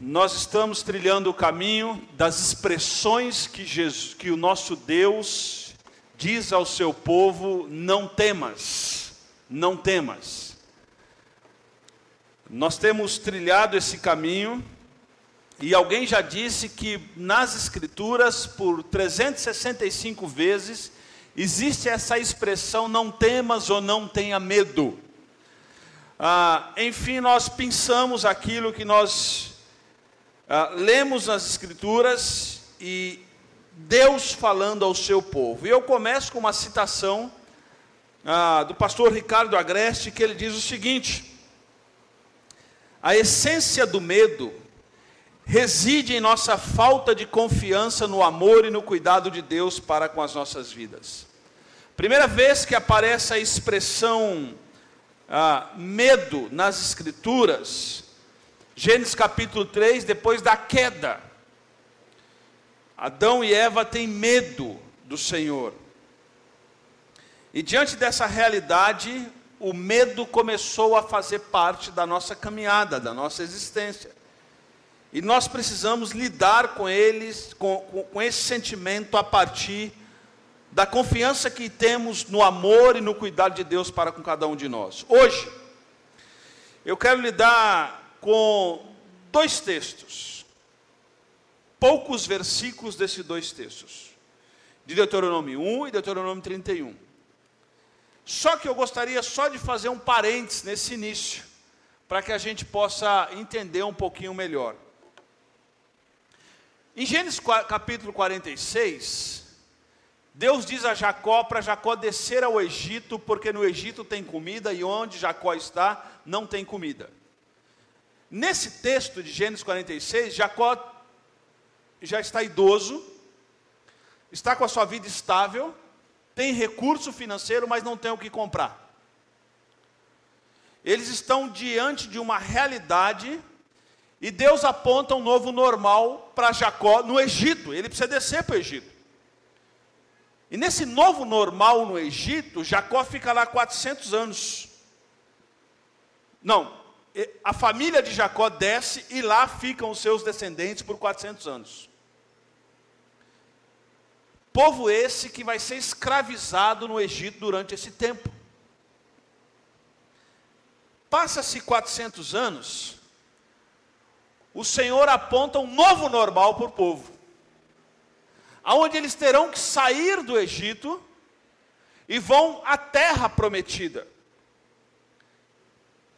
nós estamos trilhando o caminho das expressões que, Jesus, que o nosso Deus diz ao seu povo: não temas, não temas. Nós temos trilhado esse caminho, e alguém já disse que nas Escrituras, por 365 vezes, existe essa expressão: não temas ou não tenha medo. Ah, enfim, nós pensamos aquilo que nós ah, lemos nas Escrituras e Deus falando ao seu povo. E eu começo com uma citação ah, do pastor Ricardo Agreste, que ele diz o seguinte: A essência do medo reside em nossa falta de confiança no amor e no cuidado de Deus para com as nossas vidas. Primeira vez que aparece a expressão ah, medo nas Escrituras, Gênesis capítulo 3, depois da queda. Adão e Eva têm medo do Senhor. E diante dessa realidade, o medo começou a fazer parte da nossa caminhada, da nossa existência. E nós precisamos lidar com eles, com, com, esse sentimento a partir da confiança que temos no amor e no cuidado de Deus para com cada um de nós. Hoje, eu quero lidar com dois textos, poucos versículos desses dois textos, de Deuteronômio 1 e Deuteronômio 31. Só que eu gostaria só de fazer um parênteses nesse início, para que a gente possa entender um pouquinho melhor. Em Gênesis capítulo 46, Deus diz a Jacó para Jacó descer ao Egito, porque no Egito tem comida e onde Jacó está, não tem comida. Nesse texto de Gênesis 46, Jacó já está idoso, está com a sua vida estável, tem recurso financeiro, mas não tem o que comprar. Eles estão diante de uma realidade e Deus aponta um novo normal para Jacó no Egito. Ele precisa descer para o Egito. E nesse novo normal no Egito, Jacó fica lá 400 anos. Não, a família de Jacó desce e lá ficam os seus descendentes por 400 anos. Povo esse que vai ser escravizado no Egito durante esse tempo. Passa-se 400 anos, o Senhor aponta um novo normal para o povo aonde eles terão que sair do Egito e vão à terra prometida.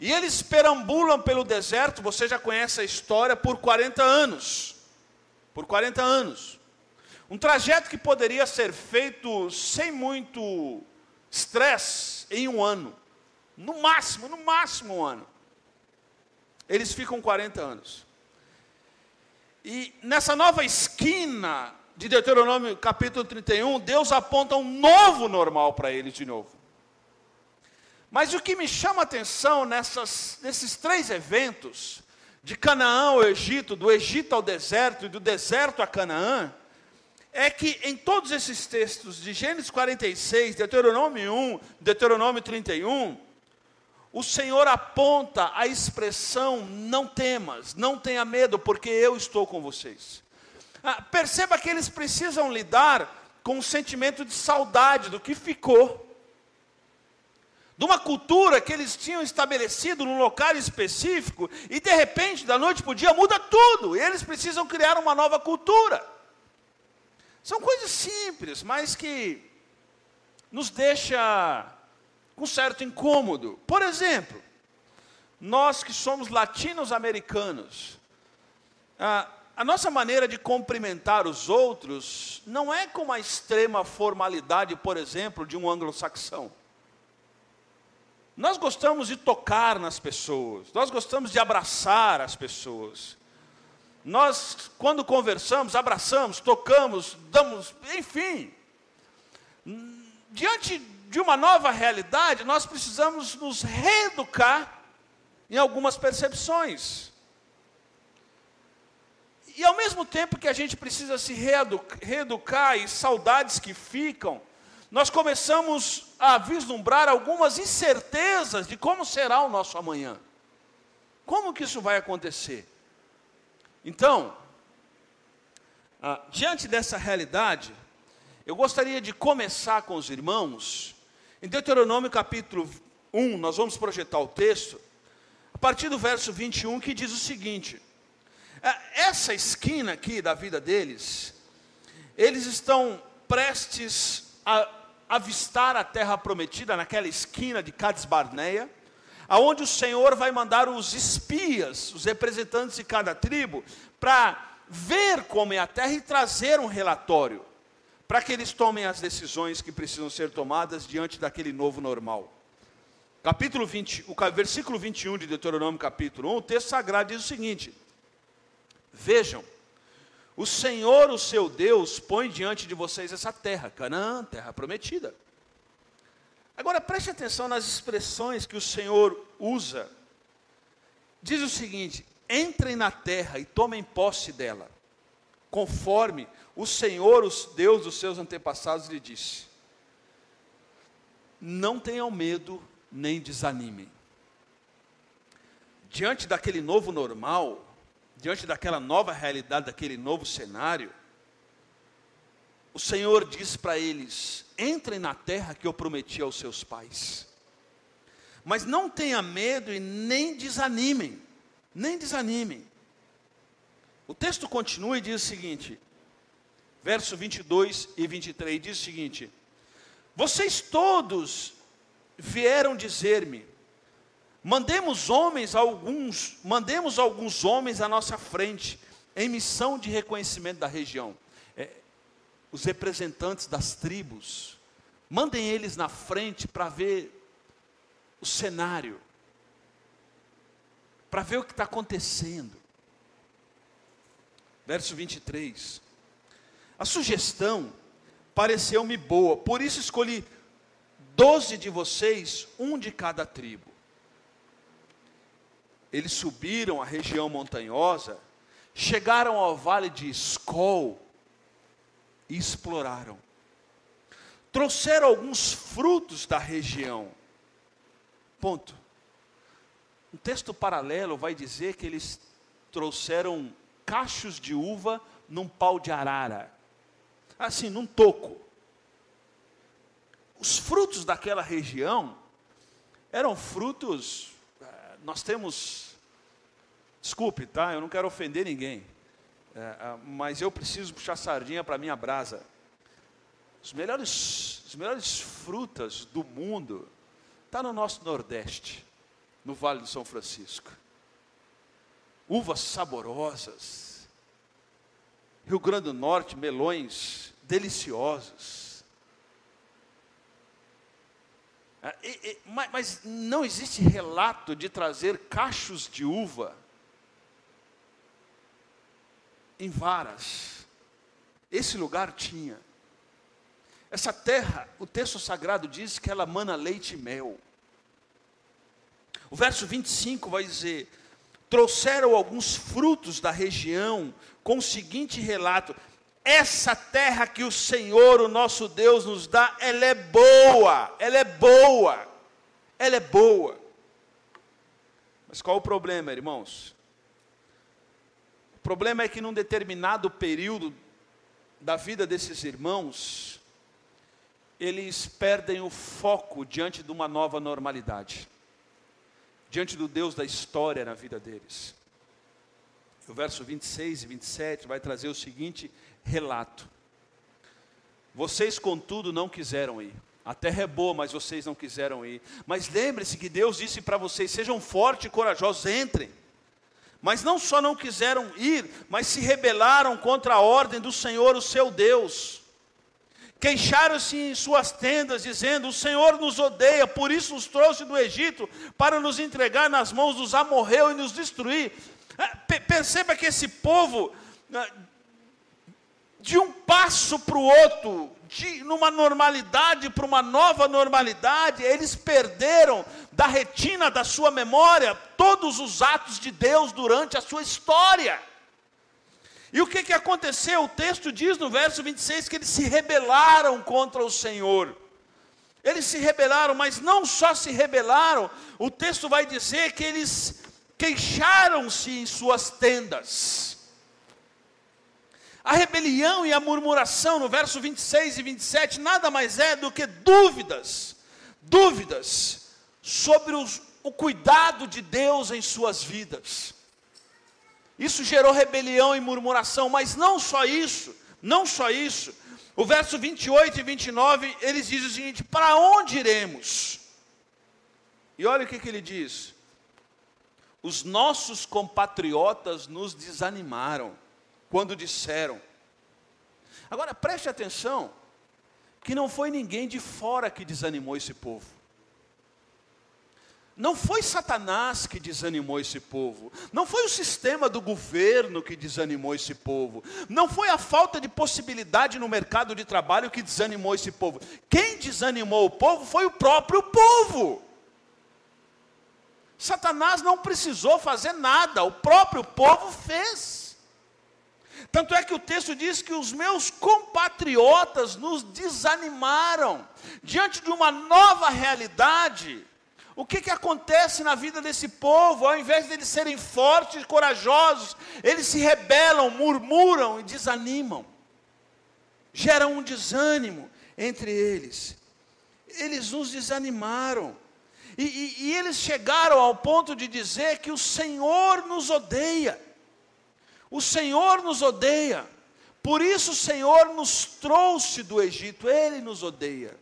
E eles perambulam pelo deserto, você já conhece a história, por 40 anos. Por 40 anos. Um trajeto que poderia ser feito sem muito estresse em um ano. No máximo, no máximo um ano. Eles ficam 40 anos. E nessa nova esquina de Deuteronômio capítulo 31, Deus aponta um novo normal para eles de novo. Mas o que me chama a atenção nessas, nesses três eventos, de Canaã ao Egito, do Egito ao deserto e do deserto a Canaã, é que em todos esses textos, de Gênesis 46, Deuteronômio 1, Deuteronômio 31, o Senhor aponta a expressão: não temas, não tenha medo, porque eu estou com vocês. Ah, perceba que eles precisam lidar com um sentimento de saudade do que ficou. De uma cultura que eles tinham estabelecido num local específico, e de repente, da noite para o dia, muda tudo, e eles precisam criar uma nova cultura. São coisas simples, mas que nos deixa com certo incômodo. Por exemplo, nós que somos latinos-americanos, ah, a nossa maneira de cumprimentar os outros não é com a extrema formalidade, por exemplo, de um anglo-saxão. Nós gostamos de tocar nas pessoas, nós gostamos de abraçar as pessoas. Nós, quando conversamos, abraçamos, tocamos, damos, enfim. Diante de uma nova realidade, nós precisamos nos reeducar em algumas percepções. E ao mesmo tempo que a gente precisa se reeducar e saudades que ficam, nós começamos a vislumbrar algumas incertezas de como será o nosso amanhã. Como que isso vai acontecer? Então, ah, diante dessa realidade, eu gostaria de começar com os irmãos, em Deuteronômio capítulo 1, nós vamos projetar o texto, a partir do verso 21, que diz o seguinte: ah, essa esquina aqui da vida deles, eles estão prestes a avistar a terra prometida naquela esquina de Cades Barneia, aonde o Senhor vai mandar os espias, os representantes de cada tribo, para ver como é a terra e trazer um relatório, para que eles tomem as decisões que precisam ser tomadas diante daquele novo normal. Capítulo 20, o versículo 21 de Deuteronômio, capítulo 1, o texto sagrado diz o seguinte: Vejam, o Senhor, o seu Deus, põe diante de vocês essa terra, Canaã, terra prometida. Agora preste atenção nas expressões que o Senhor usa. Diz o seguinte: entrem na terra e tomem posse dela, conforme o Senhor, os Deus dos seus antepassados, lhe disse. Não tenham medo nem desanimem. Diante daquele novo normal, diante daquela nova realidade, daquele novo cenário, o Senhor diz para eles: entrem na terra que eu prometi aos seus pais. Mas não tenha medo e nem desanimem nem desanimem. O texto continua e diz o seguinte, verso 22 e 23, diz o seguinte: Vocês todos vieram dizer-me, mandemos homens alguns, mandemos alguns homens à nossa frente, em missão de reconhecimento da região. É, os representantes das tribos, mandem eles na frente para ver o cenário para ver o que está acontecendo. Verso 23. A sugestão pareceu-me boa, por isso escolhi doze de vocês, um de cada tribo. Eles subiram a região montanhosa, chegaram ao vale de Escol e exploraram. Trouxeram alguns frutos da região. Ponto. Um texto paralelo vai dizer que eles trouxeram cachos de uva num pau de arara, assim, num toco. Os frutos daquela região eram frutos, nós temos, desculpe, tá? Eu não quero ofender ninguém, é, mas eu preciso puxar sardinha para minha brasa. Os melhores, as melhores frutas do mundo está no nosso Nordeste no Vale do São Francisco. Uvas saborosas. Rio Grande do Norte, melões deliciosos. Ah, mas não existe relato de trazer cachos de uva em varas. Esse lugar tinha. Essa terra, o texto sagrado diz que ela mana leite e mel. O verso 25 vai dizer: trouxeram alguns frutos da região, com o seguinte relato: essa terra que o Senhor, o nosso Deus, nos dá, ela é boa, ela é boa, ela é boa. Mas qual o problema, irmãos? O problema é que num determinado período da vida desses irmãos, eles perdem o foco diante de uma nova normalidade diante do Deus da história na vida deles. O verso 26 e 27 vai trazer o seguinte relato: Vocês, contudo, não quiseram ir. A terra é boa, mas vocês não quiseram ir. Mas lembre-se que Deus disse para vocês: sejam fortes e corajosos, entrem. Mas não só não quiseram ir, mas se rebelaram contra a ordem do Senhor, o seu Deus. Queixaram-se em suas tendas, dizendo: O Senhor nos odeia, por isso nos trouxe do Egito para nos entregar nas mãos dos amorreus e nos destruir. É, perceba que esse povo, né, de um passo para o outro, de numa normalidade para uma nova normalidade, eles perderam da retina da sua memória todos os atos de Deus durante a sua história. E o que, que aconteceu? O texto diz no verso 26 que eles se rebelaram contra o Senhor. Eles se rebelaram, mas não só se rebelaram, o texto vai dizer que eles queixaram-se em suas tendas. A rebelião e a murmuração, no verso 26 e 27, nada mais é do que dúvidas, dúvidas sobre os, o cuidado de Deus em suas vidas. Isso gerou rebelião e murmuração, mas não só isso, não só isso. O verso 28 e 29, eles dizem o seguinte: Para onde iremos? E olha o que, que ele diz: Os nossos compatriotas nos desanimaram quando disseram. Agora preste atenção, que não foi ninguém de fora que desanimou esse povo. Não foi Satanás que desanimou esse povo, não foi o sistema do governo que desanimou esse povo, não foi a falta de possibilidade no mercado de trabalho que desanimou esse povo. Quem desanimou o povo foi o próprio povo. Satanás não precisou fazer nada, o próprio povo fez. Tanto é que o texto diz que os meus compatriotas nos desanimaram diante de uma nova realidade o que, que acontece na vida desse povo? Ao invés de eles serem fortes e corajosos, eles se rebelam, murmuram e desanimam. Gera um desânimo entre eles. Eles nos desanimaram. E, e, e eles chegaram ao ponto de dizer que o Senhor nos odeia. O Senhor nos odeia. Por isso o Senhor nos trouxe do Egito. Ele nos odeia.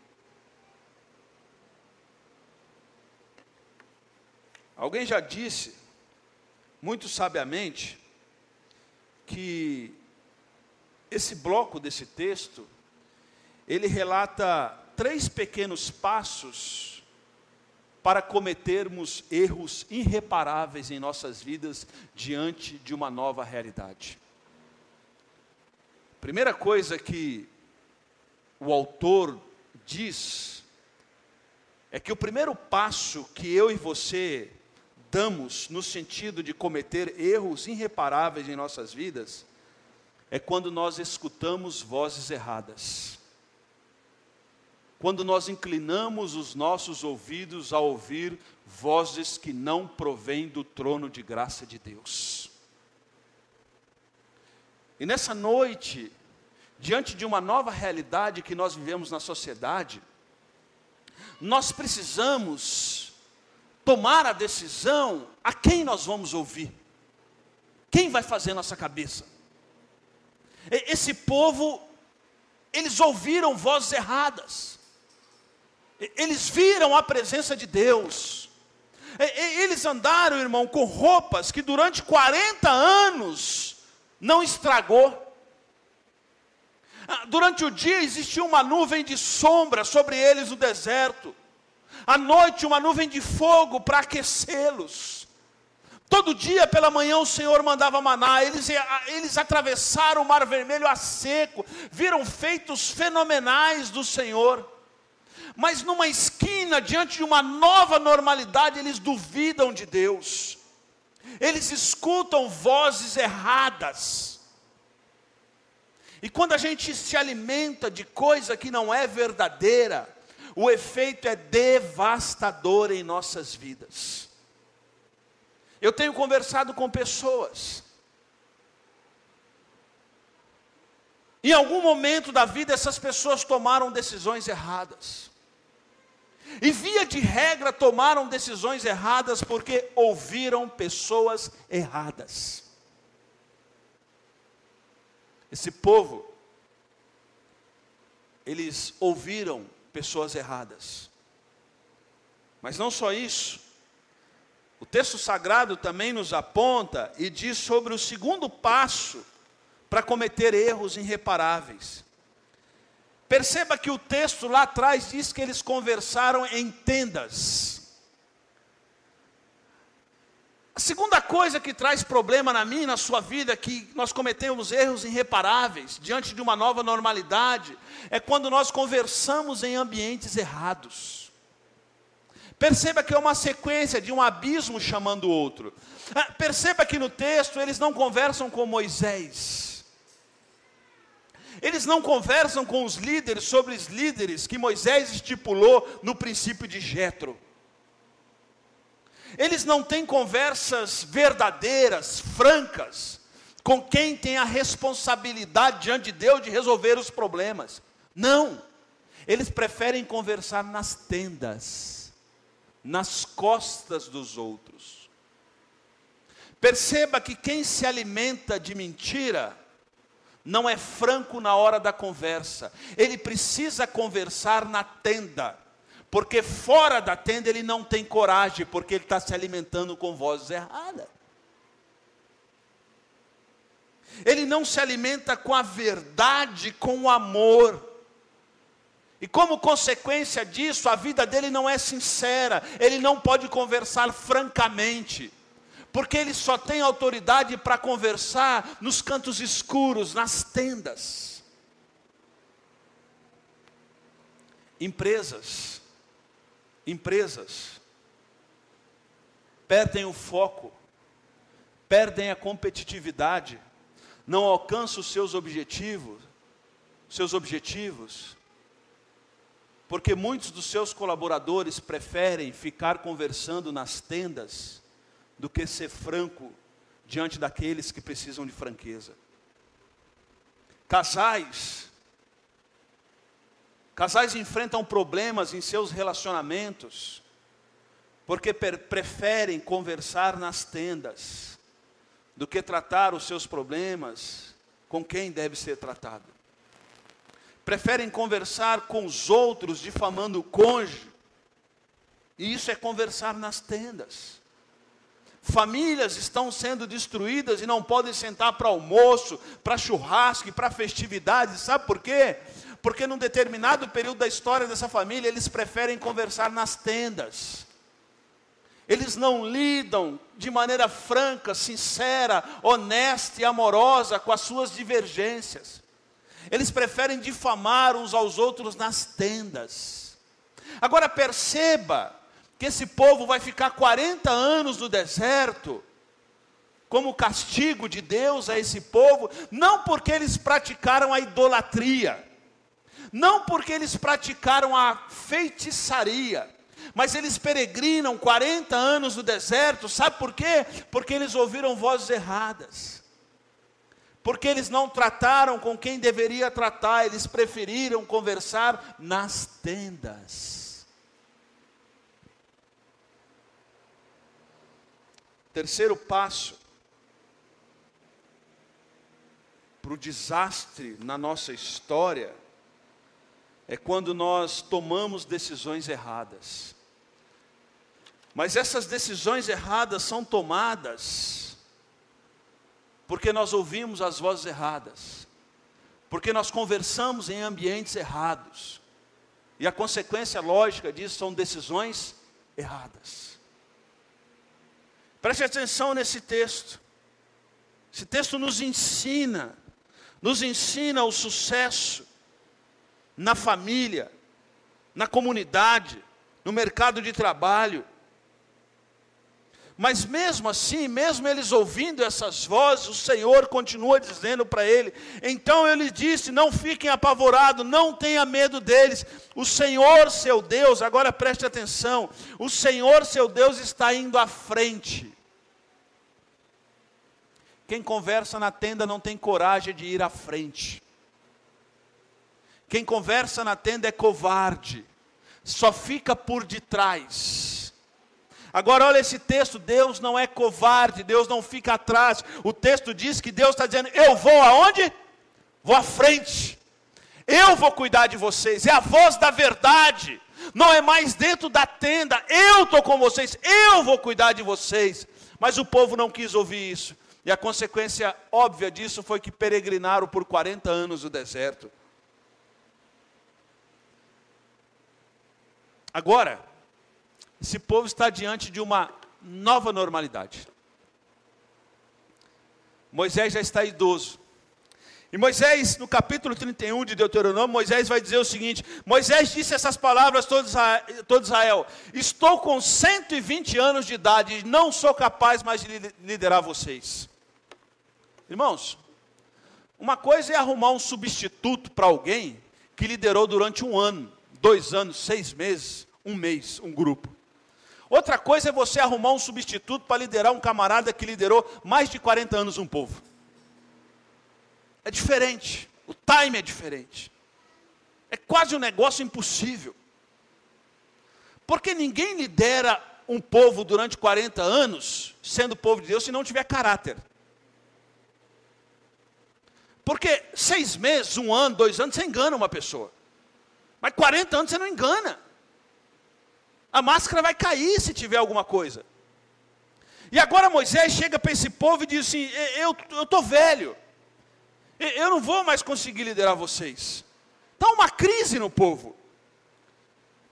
Alguém já disse, muito sabiamente, que esse bloco desse texto, ele relata três pequenos passos para cometermos erros irreparáveis em nossas vidas diante de uma nova realidade. Primeira coisa que o autor diz é que o primeiro passo que eu e você damos no sentido de cometer erros irreparáveis em nossas vidas, é quando nós escutamos vozes erradas. Quando nós inclinamos os nossos ouvidos a ouvir vozes que não provêm do trono de graça de Deus. E nessa noite, diante de uma nova realidade que nós vivemos na sociedade, nós precisamos tomar a decisão a quem nós vamos ouvir. Quem vai fazer nossa cabeça? Esse povo, eles ouviram vozes erradas. Eles viram a presença de Deus. Eles andaram, irmão, com roupas que durante 40 anos não estragou. Ah, durante o dia existia uma nuvem de sombra sobre eles no deserto à noite uma nuvem de fogo para aquecê-los. Todo dia pela manhã o Senhor mandava maná, eles, eles atravessaram o mar vermelho a seco, viram feitos fenomenais do Senhor. Mas numa esquina, diante de uma nova normalidade, eles duvidam de Deus, eles escutam vozes erradas. E quando a gente se alimenta de coisa que não é verdadeira, o efeito é devastador em nossas vidas. Eu tenho conversado com pessoas. Em algum momento da vida, essas pessoas tomaram decisões erradas. E via de regra tomaram decisões erradas porque ouviram pessoas erradas. Esse povo, eles ouviram pessoas erradas. Mas não só isso, o texto sagrado também nos aponta e diz sobre o segundo passo para cometer erros irreparáveis. Perceba que o texto lá atrás diz que eles conversaram em tendas. A segunda coisa que traz problema na minha na sua vida, é que nós cometemos erros irreparáveis diante de uma nova normalidade, é quando nós conversamos em ambientes errados. Perceba que é uma sequência de um abismo chamando o outro. Ah, perceba que no texto eles não conversam com Moisés. Eles não conversam com os líderes sobre os líderes que Moisés estipulou no princípio de Jetro. Eles não têm conversas verdadeiras, francas, com quem tem a responsabilidade diante de Deus de resolver os problemas. Não. Eles preferem conversar nas tendas, nas costas dos outros. Perceba que quem se alimenta de mentira, não é franco na hora da conversa. Ele precisa conversar na tenda, porque fora da tenda ele não tem coragem, porque ele está se alimentando com vozes erradas. Ele não se alimenta com a verdade, com o amor. E como consequência disso, a vida dele não é sincera, ele não pode conversar francamente porque ele só tem autoridade para conversar nos cantos escuros, nas tendas. Empresas, empresas, perdem o foco, perdem a competitividade, não alcançam os seus objetivos, seus objetivos, porque muitos dos seus colaboradores preferem ficar conversando nas tendas do que ser franco diante daqueles que precisam de franqueza. Casais, casais enfrentam problemas em seus relacionamentos, porque preferem conversar nas tendas, do que tratar os seus problemas com quem deve ser tratado. Preferem conversar com os outros, difamando o cônjuge, e isso é conversar nas tendas. Famílias estão sendo destruídas e não podem sentar para almoço, para churrasco e para festividades. Sabe por quê? Porque num determinado período da história dessa família, eles preferem conversar nas tendas. Eles não lidam de maneira franca, sincera, honesta e amorosa com as suas divergências. Eles preferem difamar uns aos outros nas tendas. Agora perceba que esse povo vai ficar 40 anos no deserto, como castigo de Deus a esse povo, não porque eles praticaram a idolatria, não porque eles praticaram a feitiçaria, mas eles peregrinam 40 anos no deserto, sabe por quê? Porque eles ouviram vozes erradas. Porque eles não trataram com quem deveria tratar, eles preferiram conversar nas tendas. Terceiro passo para o desastre na nossa história é quando nós tomamos decisões erradas. Mas essas decisões erradas são tomadas porque nós ouvimos as vozes erradas, porque nós conversamos em ambientes errados, e a consequência lógica disso são decisões erradas. Preste atenção nesse texto. Esse texto nos ensina, nos ensina o sucesso na família, na comunidade, no mercado de trabalho. Mas mesmo assim, mesmo eles ouvindo essas vozes, o Senhor continua dizendo para ele. Então ele disse: Não fiquem apavorados, não tenha medo deles. O Senhor, seu Deus, agora preste atenção: o Senhor, seu Deus, está indo à frente. Quem conversa na tenda não tem coragem de ir à frente. Quem conversa na tenda é covarde, só fica por detrás. Agora, olha esse texto: Deus não é covarde, Deus não fica atrás. O texto diz que Deus está dizendo: Eu vou aonde? Vou à frente, eu vou cuidar de vocês, é a voz da verdade, não é mais dentro da tenda, eu estou com vocês, eu vou cuidar de vocês. Mas o povo não quis ouvir isso. E a consequência óbvia disso foi que peregrinaram por 40 anos o deserto. Agora, esse povo está diante de uma nova normalidade. Moisés já está idoso. E Moisés, no capítulo 31 de Deuteronômio, Moisés vai dizer o seguinte: Moisés disse essas palavras a todo Israel: Estou com 120 anos de idade e não sou capaz mais de liderar vocês. Irmãos, uma coisa é arrumar um substituto para alguém que liderou durante um ano, dois anos, seis meses, um mês, um grupo. Outra coisa é você arrumar um substituto para liderar um camarada que liderou mais de 40 anos um povo. é diferente, o time é diferente. É quase um negócio impossível. Porque ninguém lidera um povo durante 40 anos, sendo povo de Deus, se não tiver caráter. Porque seis meses, um ano, dois anos, você engana uma pessoa. Mas 40 anos você não engana. A máscara vai cair se tiver alguma coisa. E agora Moisés chega para esse povo e diz assim: Eu estou velho, eu não vou mais conseguir liderar vocês. Está uma crise no povo.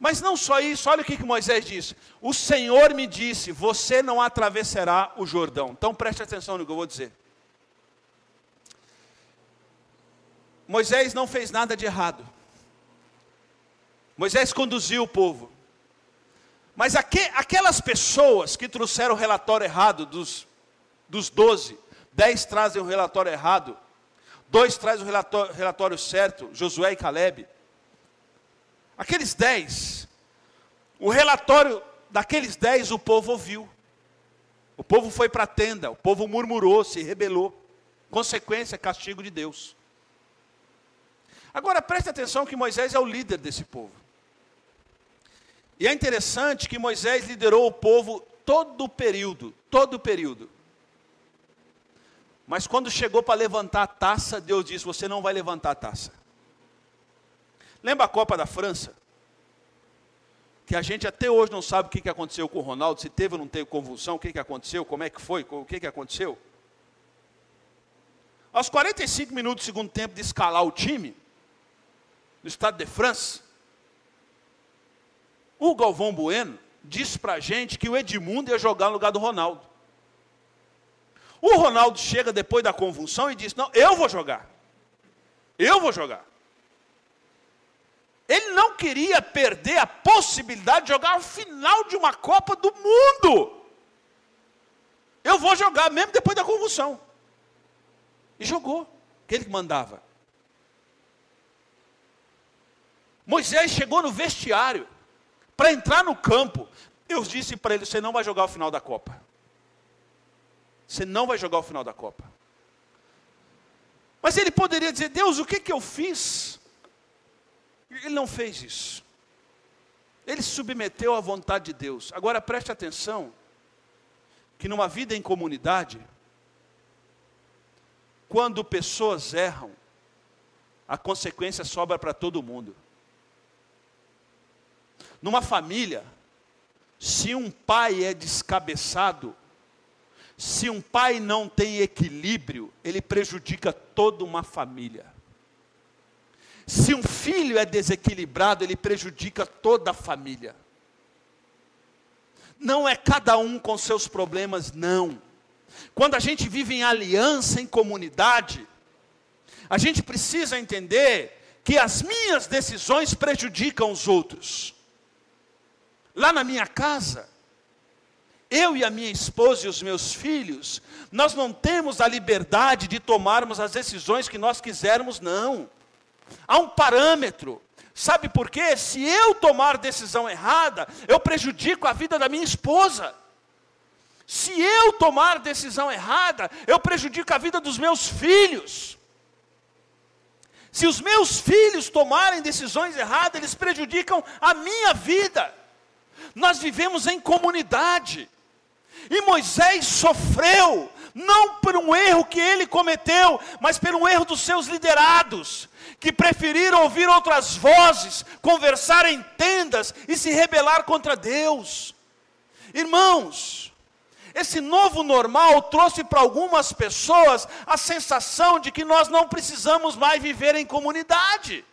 Mas não só isso, olha o que, que Moisés disse: O Senhor me disse, você não atravessará o Jordão. Então preste atenção no que eu vou dizer. Moisés não fez nada de errado. Moisés conduziu o povo. Mas aqu aquelas pessoas que trouxeram o relatório errado dos, dos 12, 10 trazem o relatório errado, dois trazem o relatório, relatório certo, Josué e Caleb. Aqueles 10, o relatório daqueles 10 o povo ouviu. O povo foi para a tenda, o povo murmurou, se rebelou. Consequência, castigo de Deus. Agora preste atenção que Moisés é o líder desse povo. E é interessante que Moisés liderou o povo todo o período, todo o período. Mas quando chegou para levantar a taça, Deus disse: Você não vai levantar a taça. Lembra a Copa da França? Que a gente até hoje não sabe o que aconteceu com o Ronaldo, se teve ou não teve convulsão, o que aconteceu, como é que foi, o que aconteceu. Aos 45 minutos do segundo tempo de escalar o time, no Estado de França, o Galvão Bueno disse para a gente que o Edmundo ia jogar no lugar do Ronaldo. O Ronaldo chega depois da convulsão e diz: Não, eu vou jogar. Eu vou jogar. Ele não queria perder a possibilidade de jogar o final de uma Copa do Mundo. Eu vou jogar mesmo depois da convulsão. E jogou, que ele mandava. Moisés chegou no vestiário para entrar no campo. Deus disse para ele: Você não vai jogar o final da Copa. Você não vai jogar o final da Copa. Mas ele poderia dizer: Deus, o que, que eu fiz? Ele não fez isso. Ele se submeteu à vontade de Deus. Agora preste atenção: que numa vida em comunidade, quando pessoas erram, a consequência sobra para todo mundo. Numa família, se um pai é descabeçado, se um pai não tem equilíbrio, ele prejudica toda uma família. Se um filho é desequilibrado, ele prejudica toda a família. Não é cada um com seus problemas, não. Quando a gente vive em aliança, em comunidade, a gente precisa entender que as minhas decisões prejudicam os outros. Lá na minha casa, eu e a minha esposa e os meus filhos, nós não temos a liberdade de tomarmos as decisões que nós quisermos, não. Há um parâmetro. Sabe por quê? Se eu tomar decisão errada, eu prejudico a vida da minha esposa. Se eu tomar decisão errada, eu prejudico a vida dos meus filhos. Se os meus filhos tomarem decisões erradas, eles prejudicam a minha vida. Nós vivemos em comunidade. E Moisés sofreu, não por um erro que ele cometeu, mas por um erro dos seus liderados, que preferiram ouvir outras vozes, conversar em tendas e se rebelar contra Deus. Irmãos, esse novo normal trouxe para algumas pessoas a sensação de que nós não precisamos mais viver em comunidade.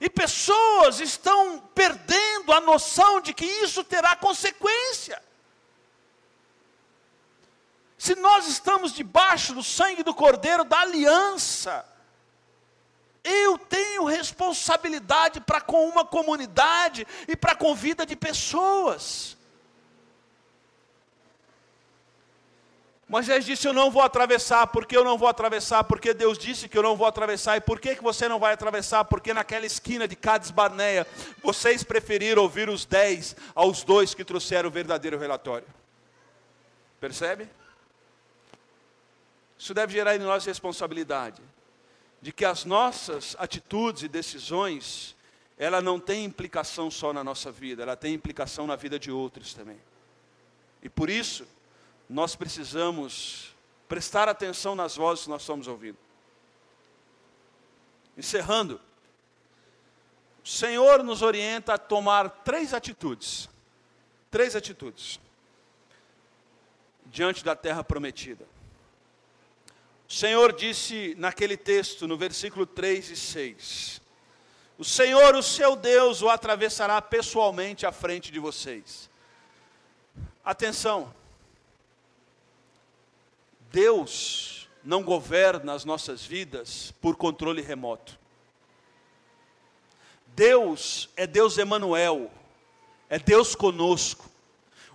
E pessoas estão perdendo a noção de que isso terá consequência. Se nós estamos debaixo do sangue do Cordeiro da aliança, eu tenho responsabilidade para com uma comunidade e para com vida de pessoas. Moisés disse: Eu não vou atravessar, porque eu não vou atravessar, porque Deus disse que eu não vou atravessar. E por que, que você não vai atravessar? Porque naquela esquina de Cades Barneia, vocês preferiram ouvir os dez aos dois que trouxeram o verdadeiro relatório. Percebe? Isso deve gerar em nós responsabilidade de que as nossas atitudes e decisões, ela não tem implicação só na nossa vida, ela tem implicação na vida de outros também. E por isso, nós precisamos prestar atenção nas vozes que nós estamos ouvindo. Encerrando, o Senhor nos orienta a tomar três atitudes. Três atitudes diante da terra prometida. O Senhor disse naquele texto, no versículo 3 e 6: O Senhor, o seu Deus, o atravessará pessoalmente à frente de vocês. Atenção, Deus não governa as nossas vidas por controle remoto. Deus é Deus Emanuel, é Deus conosco.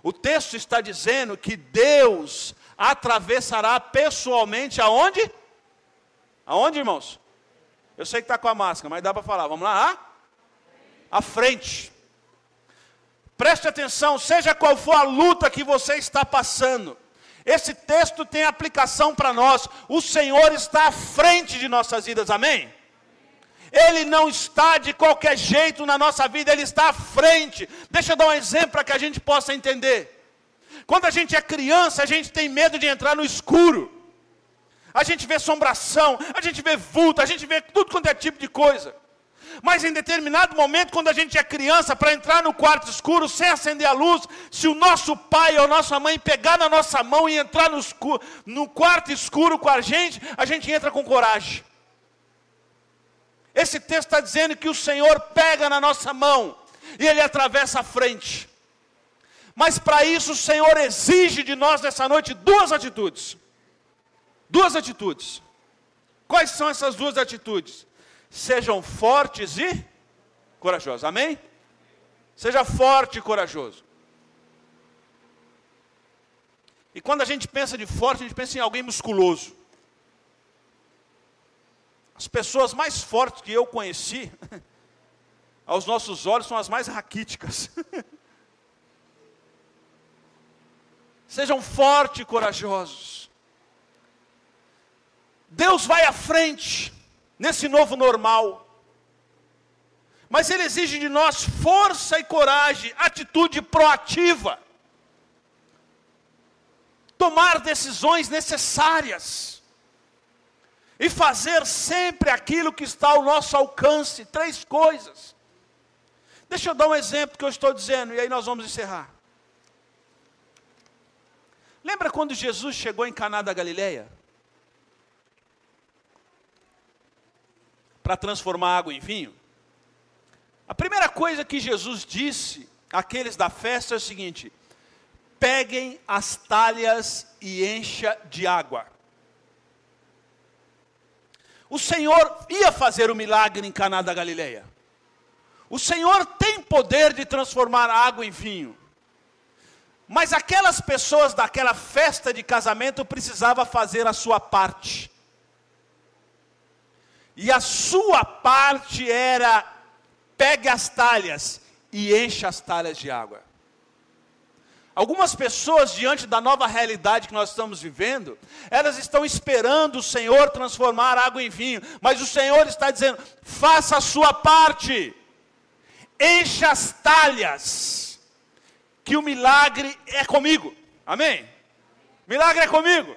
O texto está dizendo que Deus atravessará pessoalmente aonde? Aonde, irmãos? Eu sei que está com a máscara, mas dá para falar. Vamos lá? À? à frente. Preste atenção, seja qual for a luta que você está passando. Esse texto tem aplicação para nós. O Senhor está à frente de nossas vidas, amém? Ele não está de qualquer jeito na nossa vida, Ele está à frente. Deixa eu dar um exemplo para que a gente possa entender. Quando a gente é criança, a gente tem medo de entrar no escuro. A gente vê assombração, a gente vê vulto, a gente vê tudo quanto é tipo de coisa. Mas em determinado momento, quando a gente é criança, para entrar no quarto escuro, sem acender a luz, se o nosso pai ou nossa mãe pegar na nossa mão e entrar no, escuro, no quarto escuro com a gente, a gente entra com coragem. Esse texto está dizendo que o Senhor pega na nossa mão e Ele atravessa a frente. Mas para isso o Senhor exige de nós nessa noite duas atitudes. Duas atitudes. Quais são essas duas atitudes? Sejam fortes e corajosos. Amém? Seja forte e corajoso. E quando a gente pensa de forte, a gente pensa em alguém musculoso. As pessoas mais fortes que eu conheci, aos nossos olhos, são as mais raquíticas. Sejam fortes e corajosos. Deus vai à frente nesse novo normal. Mas Ele exige de nós força e coragem, atitude proativa. Tomar decisões necessárias. E fazer sempre aquilo que está ao nosso alcance. Três coisas. Deixa eu dar um exemplo que eu estou dizendo, e aí nós vamos encerrar. Lembra quando Jesus chegou em Caná da Galileia? Para transformar água em vinho? A primeira coisa que Jesus disse àqueles da festa é o seguinte: peguem as talhas e encha de água. O Senhor ia fazer o milagre em Caná da Galileia. O Senhor tem poder de transformar água em vinho. Mas aquelas pessoas daquela festa de casamento precisavam fazer a sua parte. E a sua parte era: pegue as talhas e encha as talhas de água. Algumas pessoas, diante da nova realidade que nós estamos vivendo, elas estão esperando o Senhor transformar água em vinho, mas o Senhor está dizendo: faça a sua parte, encha as talhas que o milagre é comigo. Amém? Milagre é comigo.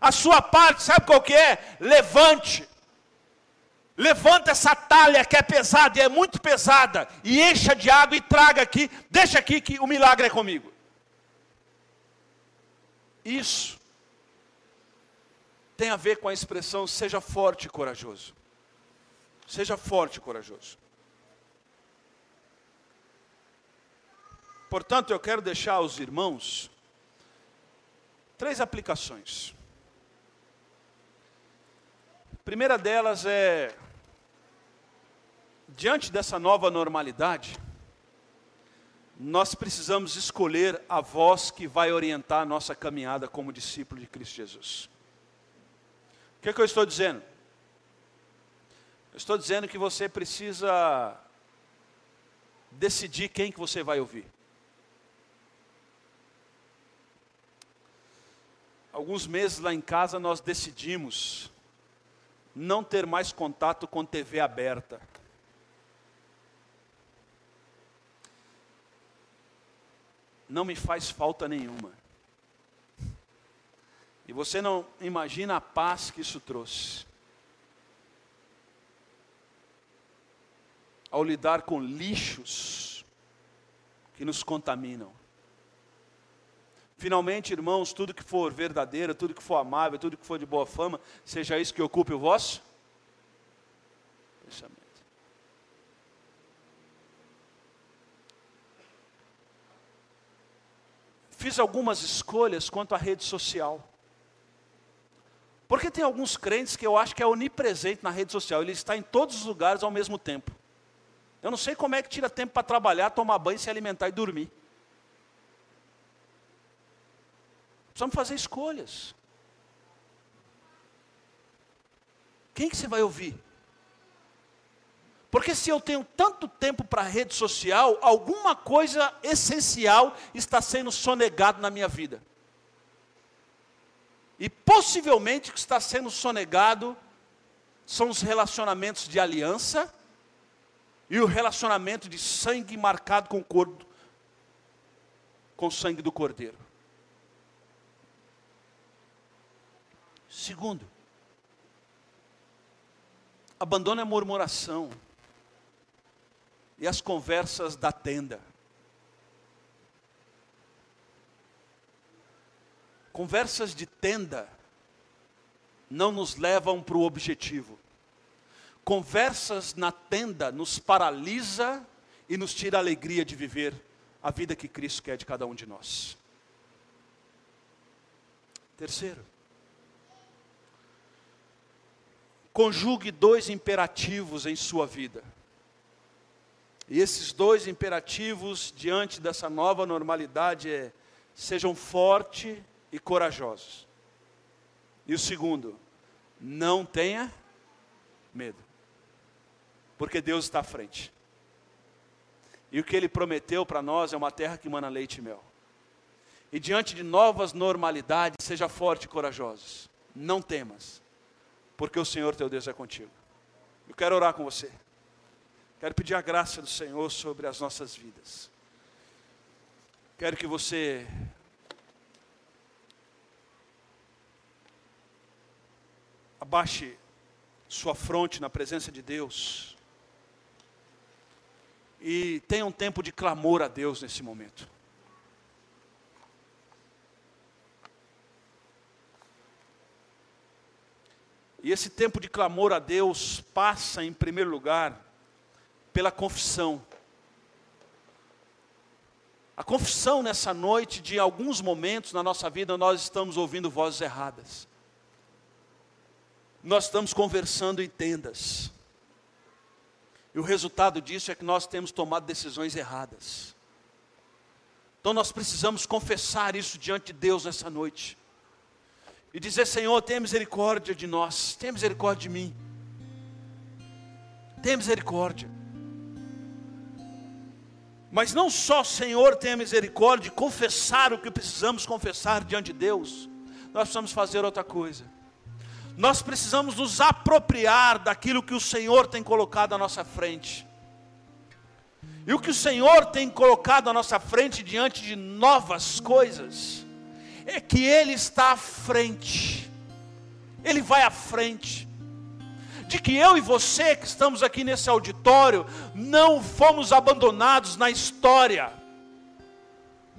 A sua parte, sabe qual que é? Levante. Levanta essa talha que é pesada e é muito pesada e encha de água e traga aqui, deixa aqui que o milagre é comigo. Isso tem a ver com a expressão seja forte e corajoso. Seja forte e corajoso. Portanto, eu quero deixar aos irmãos três aplicações. Primeira delas é, diante dessa nova normalidade, nós precisamos escolher a voz que vai orientar a nossa caminhada como discípulo de Cristo Jesus. O que, é que eu estou dizendo? Eu estou dizendo que você precisa decidir quem que você vai ouvir. alguns meses lá em casa nós decidimos não ter mais contato com TV aberta. Não me faz falta nenhuma. E você não imagina a paz que isso trouxe. Ao lidar com lixos que nos contaminam. Finalmente, irmãos, tudo que for verdadeiro, tudo que for amável, tudo que for de boa fama, seja isso que ocupe o vosso pensamento. Fiz algumas escolhas quanto à rede social. Porque tem alguns crentes que eu acho que é onipresente na rede social, ele está em todos os lugares ao mesmo tempo. Eu não sei como é que tira tempo para trabalhar, tomar banho, se alimentar e dormir. Precisamos fazer escolhas. Quem que você vai ouvir? Porque se eu tenho tanto tempo para a rede social, alguma coisa essencial está sendo sonegado na minha vida. E possivelmente o que está sendo sonegado são os relacionamentos de aliança e o relacionamento de sangue marcado com o corpo, com o sangue do cordeiro. Segundo, abandone a murmuração e as conversas da tenda. Conversas de tenda não nos levam para o objetivo. Conversas na tenda nos paralisa e nos tira a alegria de viver a vida que Cristo quer de cada um de nós. Terceiro, conjugue dois imperativos em sua vida. E esses dois imperativos diante dessa nova normalidade é: sejam fortes e corajosos. E o segundo, não tenha medo. Porque Deus está à frente. E o que ele prometeu para nós é uma terra que mana leite e mel. E diante de novas normalidades, seja forte e corajoso. Não temas porque o Senhor teu Deus é contigo. Eu quero orar com você. Quero pedir a graça do Senhor sobre as nossas vidas. Quero que você abaixe sua fronte na presença de Deus e tenha um tempo de clamor a Deus nesse momento. E esse tempo de clamor a Deus passa, em primeiro lugar, pela confissão. A confissão nessa noite, de alguns momentos na nossa vida, nós estamos ouvindo vozes erradas. Nós estamos conversando em tendas. E o resultado disso é que nós temos tomado decisões erradas. Então nós precisamos confessar isso diante de Deus nessa noite e dizer: Senhor, tenha misericórdia de nós, tenha misericórdia de mim, tenha misericórdia. Mas não só, Senhor, tenha misericórdia de confessar o que precisamos confessar diante de Deus, nós precisamos fazer outra coisa. Nós precisamos nos apropriar daquilo que o Senhor tem colocado à nossa frente. E o que o Senhor tem colocado à nossa frente diante de novas coisas é que Ele está à frente, Ele vai à frente. De que eu e você que estamos aqui nesse auditório não fomos abandonados na história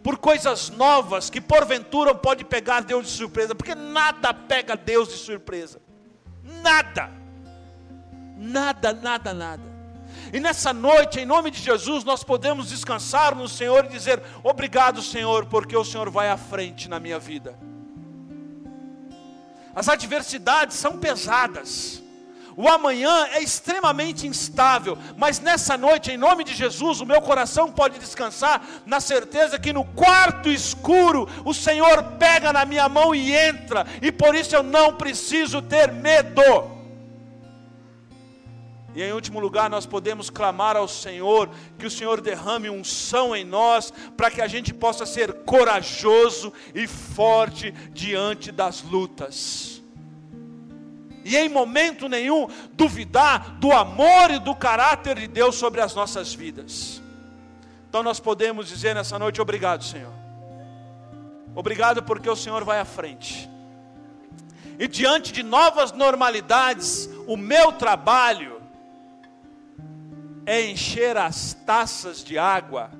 por coisas novas que porventura pode pegar Deus de surpresa, porque nada pega Deus de surpresa. Nada. Nada, nada, nada. E nessa noite, em nome de Jesus, nós podemos descansar no Senhor e dizer: Obrigado, Senhor, porque o Senhor vai à frente na minha vida. As adversidades são pesadas. O amanhã é extremamente instável, mas nessa noite, em nome de Jesus, o meu coração pode descansar na certeza que no quarto escuro o Senhor pega na minha mão e entra, e por isso eu não preciso ter medo. E em último lugar, nós podemos clamar ao Senhor que o Senhor derrame unção em nós, para que a gente possa ser corajoso e forte diante das lutas. E em momento nenhum duvidar do amor e do caráter de Deus sobre as nossas vidas. Então nós podemos dizer nessa noite: obrigado, Senhor. Obrigado porque o Senhor vai à frente. E diante de novas normalidades, o meu trabalho é encher as taças de água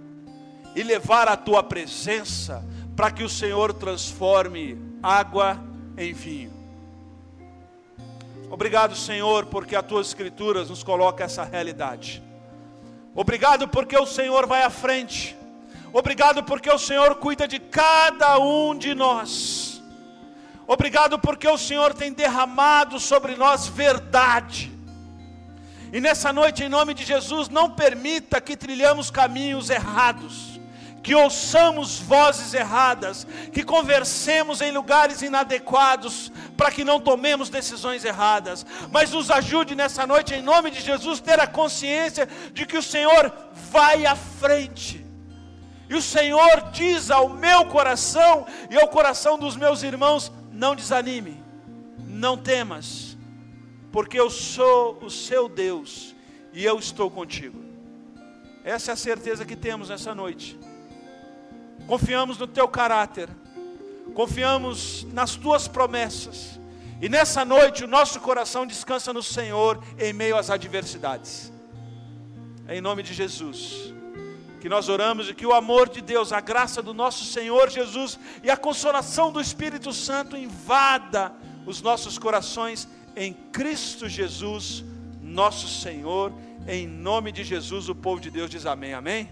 e levar a tua presença para que o Senhor transforme água em vinho. Obrigado, Senhor, porque as tuas escrituras nos colocam essa realidade. Obrigado porque o Senhor vai à frente. Obrigado porque o Senhor cuida de cada um de nós. Obrigado porque o Senhor tem derramado sobre nós verdade. E nessa noite, em nome de Jesus, não permita que trilhamos caminhos errados, que ouçamos vozes erradas, que conversemos em lugares inadequados, para que não tomemos decisões erradas. Mas nos ajude nessa noite, em nome de Jesus, ter a consciência de que o Senhor vai à frente. E o Senhor diz ao meu coração e ao coração dos meus irmãos: não desanime, não temas porque eu sou o seu Deus e eu estou contigo. Essa é a certeza que temos nessa noite. Confiamos no teu caráter, confiamos nas tuas promessas, e nessa noite o nosso coração descansa no Senhor em meio às adversidades. É em nome de Jesus que nós oramos e que o amor de Deus, a graça do nosso Senhor Jesus e a consolação do Espírito Santo invada os nossos corações em Cristo Jesus, nosso Senhor. Em nome de Jesus, o povo de Deus diz amém. Amém.